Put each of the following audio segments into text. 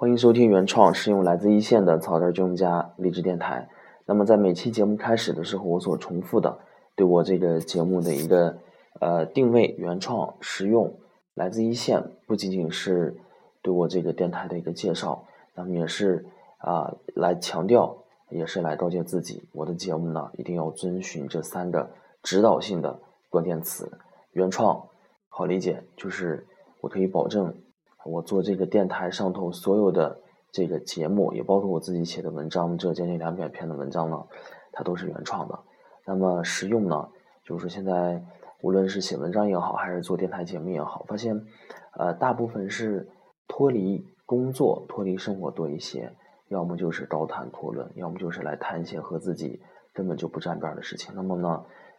欢迎收听原创，是用来自一线的草根专家励志电台。那么在每期节目开始的时候，我所重复的对我这个节目的一个呃定位：原创、实用，来自一线，不仅仅是对我这个电台的一个介绍，那么也是啊来强调，也是来告诫自己，我的节目呢一定要遵循这三个指导性的关键词：原创，好理解，就是我可以保证。我做这个电台上头所有的这个节目，也包括我自己写的文章，这将近两百篇的文章呢，它都是原创的。那么实用呢，就是说现在无论是写文章也好，还是做电台节目也好，发现，呃，大部分是脱离工作、脱离生活多一些，要么就是高谈阔论，要么就是来谈一些和自己根本就不沾边的事情。那么呢，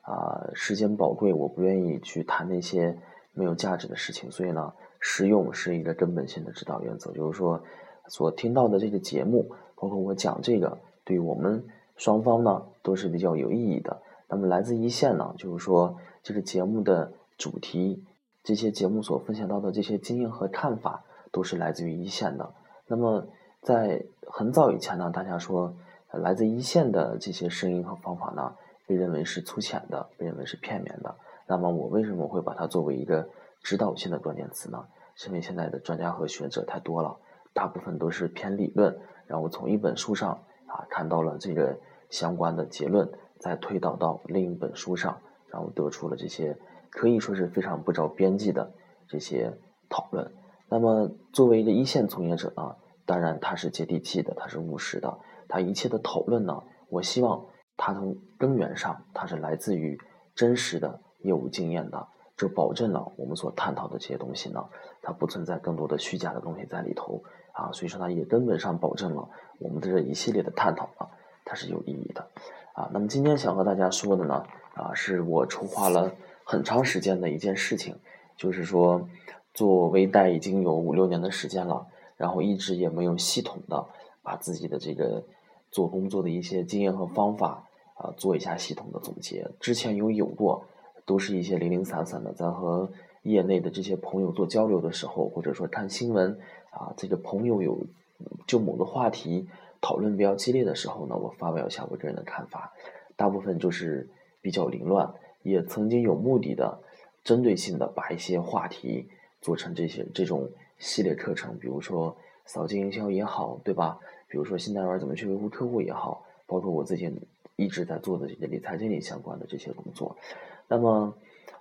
啊，时间宝贵，我不愿意去谈那些没有价值的事情，所以呢。实用是一个根本性的指导原则，就是说，所听到的这个节目，包括我讲这个，对我们双方呢都是比较有意义的。那么来自一线呢，就是说这个节目的主题，这些节目所分享到的这些经验和看法，都是来自于一线的。那么在很早以前呢，大家说来自一线的这些声音和方法呢，被认为是粗浅的，被认为是片面的。那么我为什么会把它作为一个？指导性的关键词呢？是因为现在的专家和学者太多了，大部分都是偏理论，然后从一本书上啊看到了这个相关的结论，再推导到另一本书上，然后得出了这些可以说是非常不着边际的这些讨论。那么作为一个一线从业者呢，当然他是接地气的，他是务实的，他一切的讨论呢，我希望他从根源上他是来自于真实的业务经验的。就保证了我们所探讨的这些东西呢，它不存在更多的虚假的东西在里头啊，所以说呢，也根本上保证了我们的这一系列的探讨呢，它是有意义的啊。那么今天想和大家说的呢，啊，是我筹划了很长时间的一件事情，就是说做微贷已经有五六年的时间了，然后一直也没有系统的把自己的这个做工作的一些经验和方法啊做一下系统的总结，之前有有过。都是一些零零散散的，在和业内的这些朋友做交流的时候，或者说看新闻啊，这个朋友有就某个话题讨论比较激烈的时候呢，我发表一下我个人的看法。大部分就是比较凌乱，也曾经有目的的、针对性的把一些话题做成这些这种系列课程，比如说扫街营销也好，对吧？比如说新代玩怎么去维护客户也好，包括我最近一直在做的这些理财经理相关的这些工作。那么，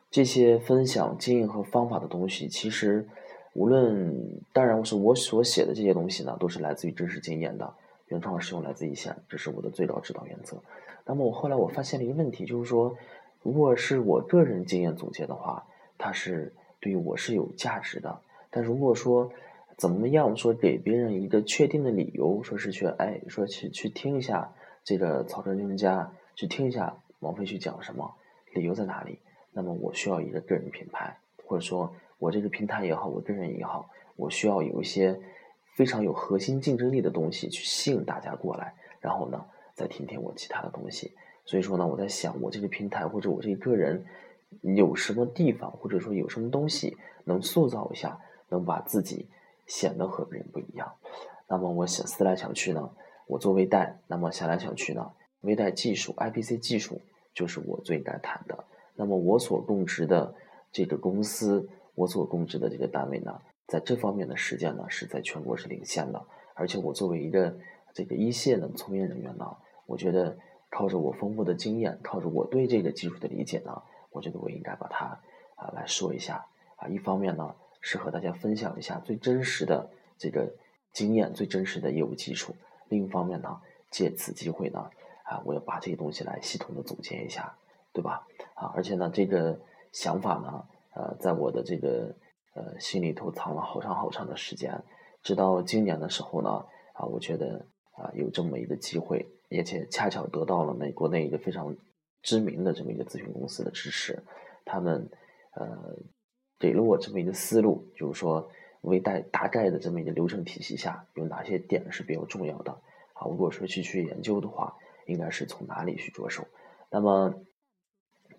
这些分享经验和方法的东西，其实无论当然我是我所写的这些东西呢，都是来自于真实经验的，原创使用来自一线，这是我的最高指导原则。那么我后来我发现了一个问题，就是说，如果是我个人经验总结的话，它是对于我是有价值的。但如果说怎么样说给别人一个确定的理由，说是去哎说去去听一下这个草根专家，去听一下王菲去讲什么。理由在哪里？那么我需要一个个人品牌，或者说我这个平台也好，我个人也好，我需要有一些非常有核心竞争力的东西去吸引大家过来，然后呢，再听听我其他的东西。所以说呢，我在想，我这个平台或者我这个人有什么地方，或者说有什么东西能塑造一下，能把自己显得和别人不一样。那么我想思来想去呢，我做微贷，那么想来想去呢，微贷技术，IPC 技术。就是我最该谈的。那么我所供职的这个公司，我所供职的这个单位呢，在这方面的实践呢，是在全国是领先的。而且我作为一个这个一线的从业人员呢，我觉得靠着我丰富的经验，靠着我对这个技术的理解呢，我觉得我应该把它啊来说一下啊。一方面呢，是和大家分享一下最真实的这个经验，最真实的业务基础；另一方面呢，借此机会呢。啊，我要把这些东西来系统的总结一下，对吧？啊，而且呢，这个想法呢，呃，在我的这个呃心里头藏了好长好长的时间，直到今年的时候呢，啊，我觉得啊有这么一个机会，而且恰巧得到了美国那一个非常知名的这么一个咨询公司的支持，他们呃给了我这么一个思路，就是说微贷大概的这么一个流程体系下，有哪些点是比较重要的？啊，如果说去去研究的话。应该是从哪里去着手？那么，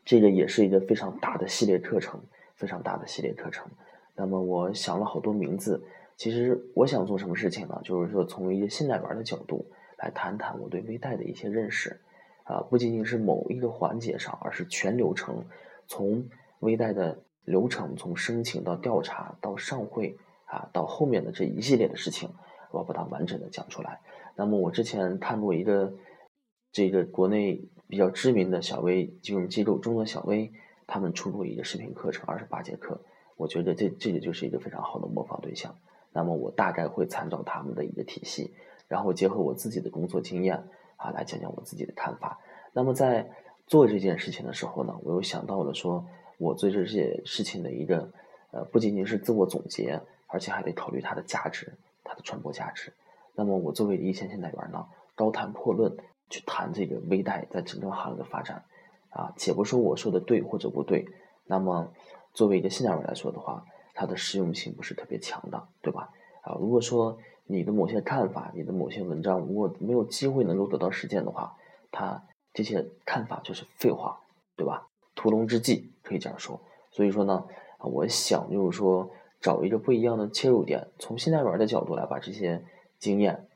这个也是一个非常大的系列课程，非常大的系列课程。那么，我想了好多名字其实我想做什么事情呢？就是说从一个信贷员的角度来谈谈我对微贷的一些认识，啊，不仅仅是某一个环节上，而是全流程，从微贷的流程，从申请到调查到上会啊，到后面的这一系列的事情，我要把它完整的讲出来。那么我之前看过一个这个国内比较知名的小微金融机构中国小微，他们出过一个视频课程，二十八节课，我觉得这这个就是一个非常好的模仿对象。那么我大概会参照他们的一个体系，然后结合我自己的工作经验啊，来讲讲我自己的看法。那么在做这件事情的时候呢，我又想到了说，我做这些事情的一个呃，不仅仅是自我总结，而且还得考虑它的价值，它的传播价值。那么我作为一线信贷员呢，高谈阔论去谈这个微贷在整个行业的发展啊，且不说我说的对或者不对，那么作为一个信贷员来说的话。它的实用性不是特别强的，对吧？啊，如果说你的某些看法、你的某些文章如果没有机会能够得到实践的话，它这些看法就是废话，对吧？屠龙之计可以这样说。所以说呢，我想就是说找一个不一样的切入点，从信贷员的角度来把这些经验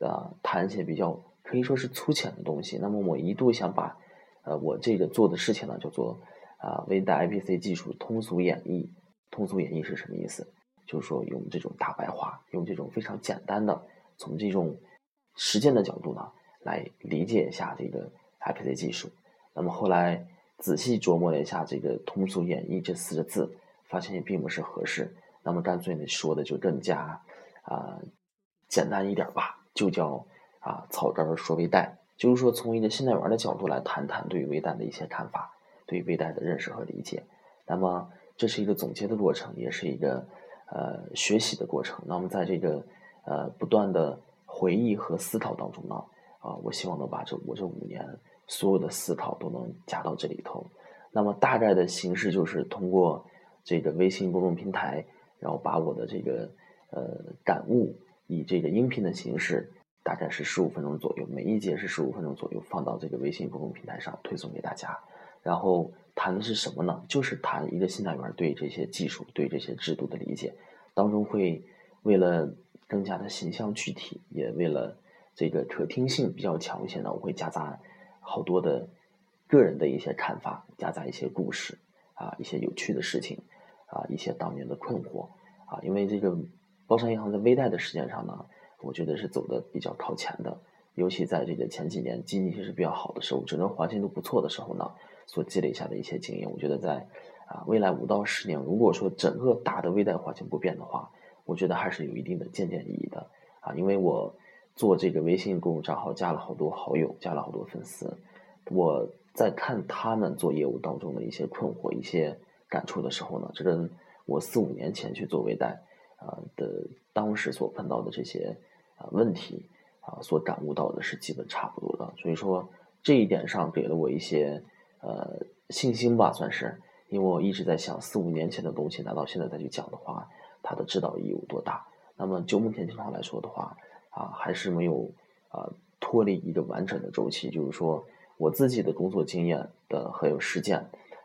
啊谈一些比较可以说是粗浅的东西。那么我一度想把呃我这个做的事情呢叫做啊微贷 IPC 技术通俗演绎。通俗演绎是什么意思？就是说用这种大白话，用这种非常简单的，从这种实践的角度呢，来理解一下这个 IPC 技术。那么后来仔细琢磨了一下这个通俗演绎这四个字，发现也并不是合适。那么干脆呢说的就更加啊简单一点吧，就叫啊草根说微贷，就是说从一个信贷员的角度来谈谈对于微贷的一些看法，对于微贷的认识和理解。那么。这是一个总结的过程，也是一个呃学习的过程。那么在这个呃不断的回忆和思考当中呢，啊，我希望能把这我这五年所有的思考都能加到这里头。那么大概的形式就是通过这个微信公众平台，然后把我的这个呃感悟以这个音频的形式，大概是十五分钟左右，每一节是十五分钟左右，放到这个微信公众平台上推送给大家，然后。谈的是什么呢？就是谈一个信贷员对这些技术、对这些制度的理解，当中会为了更加的形象具体，也为了这个可听性比较强一些呢，我会夹杂好多的个人的一些看法，夹杂一些故事啊，一些有趣的事情啊，一些当年的困惑啊。因为这个包商银行在微贷的时间上呢，我觉得是走的比较靠前的，尤其在这个前几年经济形势比较好的时候，整个环境都不错的时候呢。所积累下的一些经验，我觉得在啊未来五到十年，如果说整个大的微贷环境不变的话，我觉得还是有一定的借鉴意义的啊。因为我做这个微信公众账号，加了好多好友，加了好多粉丝，我在看他们做业务当中的一些困惑、一些感触的时候呢，这跟我四五年前去做微贷啊的当时所碰到的这些啊问题啊所感悟到的是基本差不多的。所以说这一点上给了我一些。呃，信心吧，算是，因为我一直在想，四五年前的东西，拿到现在再去讲的话，它的指导意义有多大？那么就目前情况来说的话，啊，还是没有啊脱离一个完整的周期，就是说我自己的工作经验的还有实践，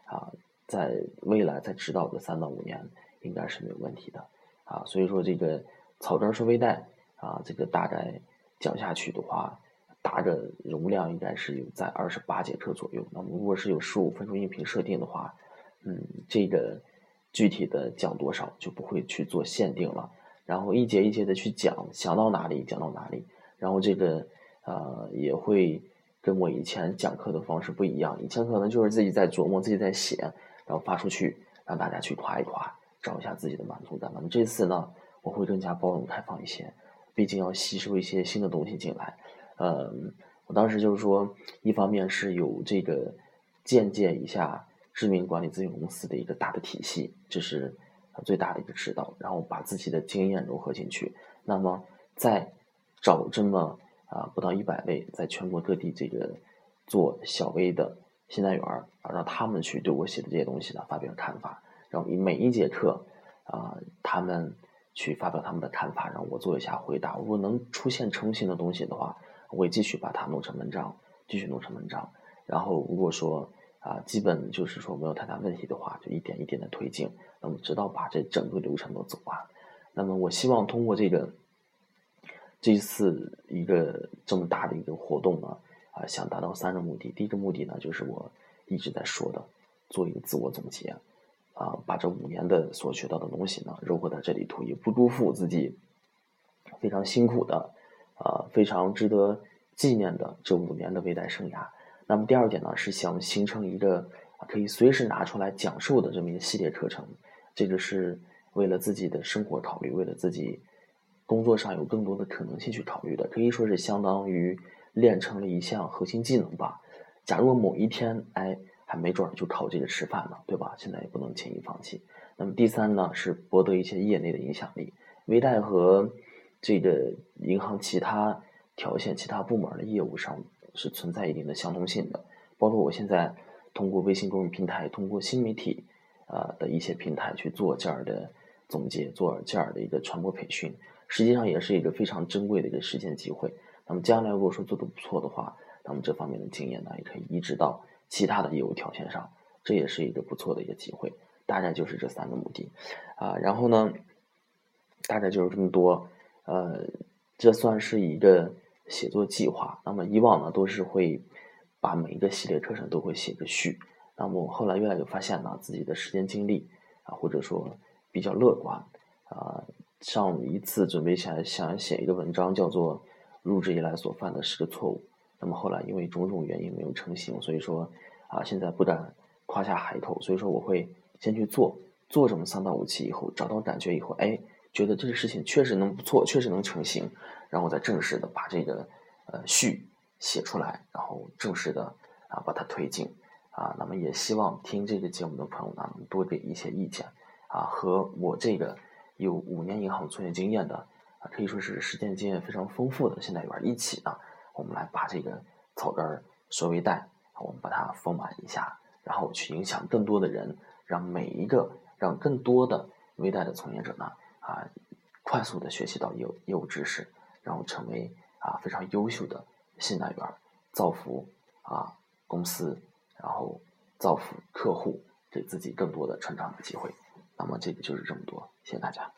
啊，在未来在指导的三到五年应该是没有问题的，啊，所以说这个草根说微贷啊，这个大概讲下去的话。大的容量应该是有在二十八节课左右。那么如果是有十五分钟音频设定的话，嗯，这个具体的讲多少就不会去做限定了。然后一节一节的去讲，想到哪里讲到哪里。然后这个呃也会跟我以前讲课的方式不一样。以前可能就是自己在琢磨，自己在写，然后发出去让大家去夸一夸，找一下自己的满足感。那么这次呢，我会更加包容开放一些，毕竟要吸收一些新的东西进来。嗯，我当时就是说，一方面是有这个借鉴一下知名管理咨询公司的一个大的体系，这是最大的一个指导，然后把自己的经验融合进去。那么再找这么啊不到一百位在全国各地这个做小微的信贷员儿啊，让他们去对我写的这些东西呢发表看法，然后以每一节课啊他们去发表他们的看法，让我做一下回答。如果能出现成型的东西的话。我会继续把它弄成文章，继续弄成文章。然后如果说啊，基本就是说没有太大问题的话，就一点一点的推进，那么直到把这整个流程都走完。那么我希望通过这个这一次一个这么大的一个活动呢，啊，想达到三个目的。第一个目的呢，就是我一直在说的，做一个自我总结，啊，把这五年的所学到的东西呢，融合在这里头，也不辜负自己非常辛苦的，啊，非常值得纪念的这五年的微贷生涯。那么第二点呢，是想形成一个可以随时拿出来讲授的这么一个系列课程，这个是。为了自己的生活考虑，为了自己工作上有更多的可能性去考虑的，可以说是相当于练成了一项核心技能吧。假如某一天，哎，还没准儿就靠这个吃饭呢，对吧？现在也不能轻易放弃。那么第三呢，是博得一些业内的影响力。微贷和这个银行其他条线、其他部门的业务上是存在一定的相通性的，包括我现在通过微信公众平台，通过新媒体啊的一些平台去做这样的。总结做这样的一个传播培训，实际上也是一个非常珍贵的一个实践机会。那么将来如果说做的不错的话，那么这方面的经验呢，也可以移植到其他的业务条线上，这也是一个不错的一个机会。大概就是这三个目的啊，然后呢，大概就是这么多。呃，这算是一个写作计划。那么以往呢，都是会把每一个系列课程都会写个序。那么我后来越来越发现呢，自己的时间精力啊，或者说。比较乐观，啊，上一次准备想想写一个文章，叫做入职以来所犯的十个错误。那么后来因为种种原因没有成型，所以说啊，现在不敢夸下海口。所以说我会先去做，做这么三到五期以后，找到感觉以后，哎，觉得这个事情确实能不错，确实能成型，然后再正式的把这个呃序写出来，然后正式的啊把它推进啊。那么也希望听这个节目的朋友呢，能多给一些意见。啊，和我这个有五年银行从业经验的啊，可以说是实践经验非常丰富的信贷员一起呢，我们来把这个草根说微贷，我们把它丰满一下，然后去影响更多的人，让每一个让更多的微贷的从业者呢啊，快速的学习到业务业务知识，然后成为啊非常优秀的信贷员，造福啊公司，然后造福客户，给自己更多的成长的机会。那么这个就是这么多，谢谢大家。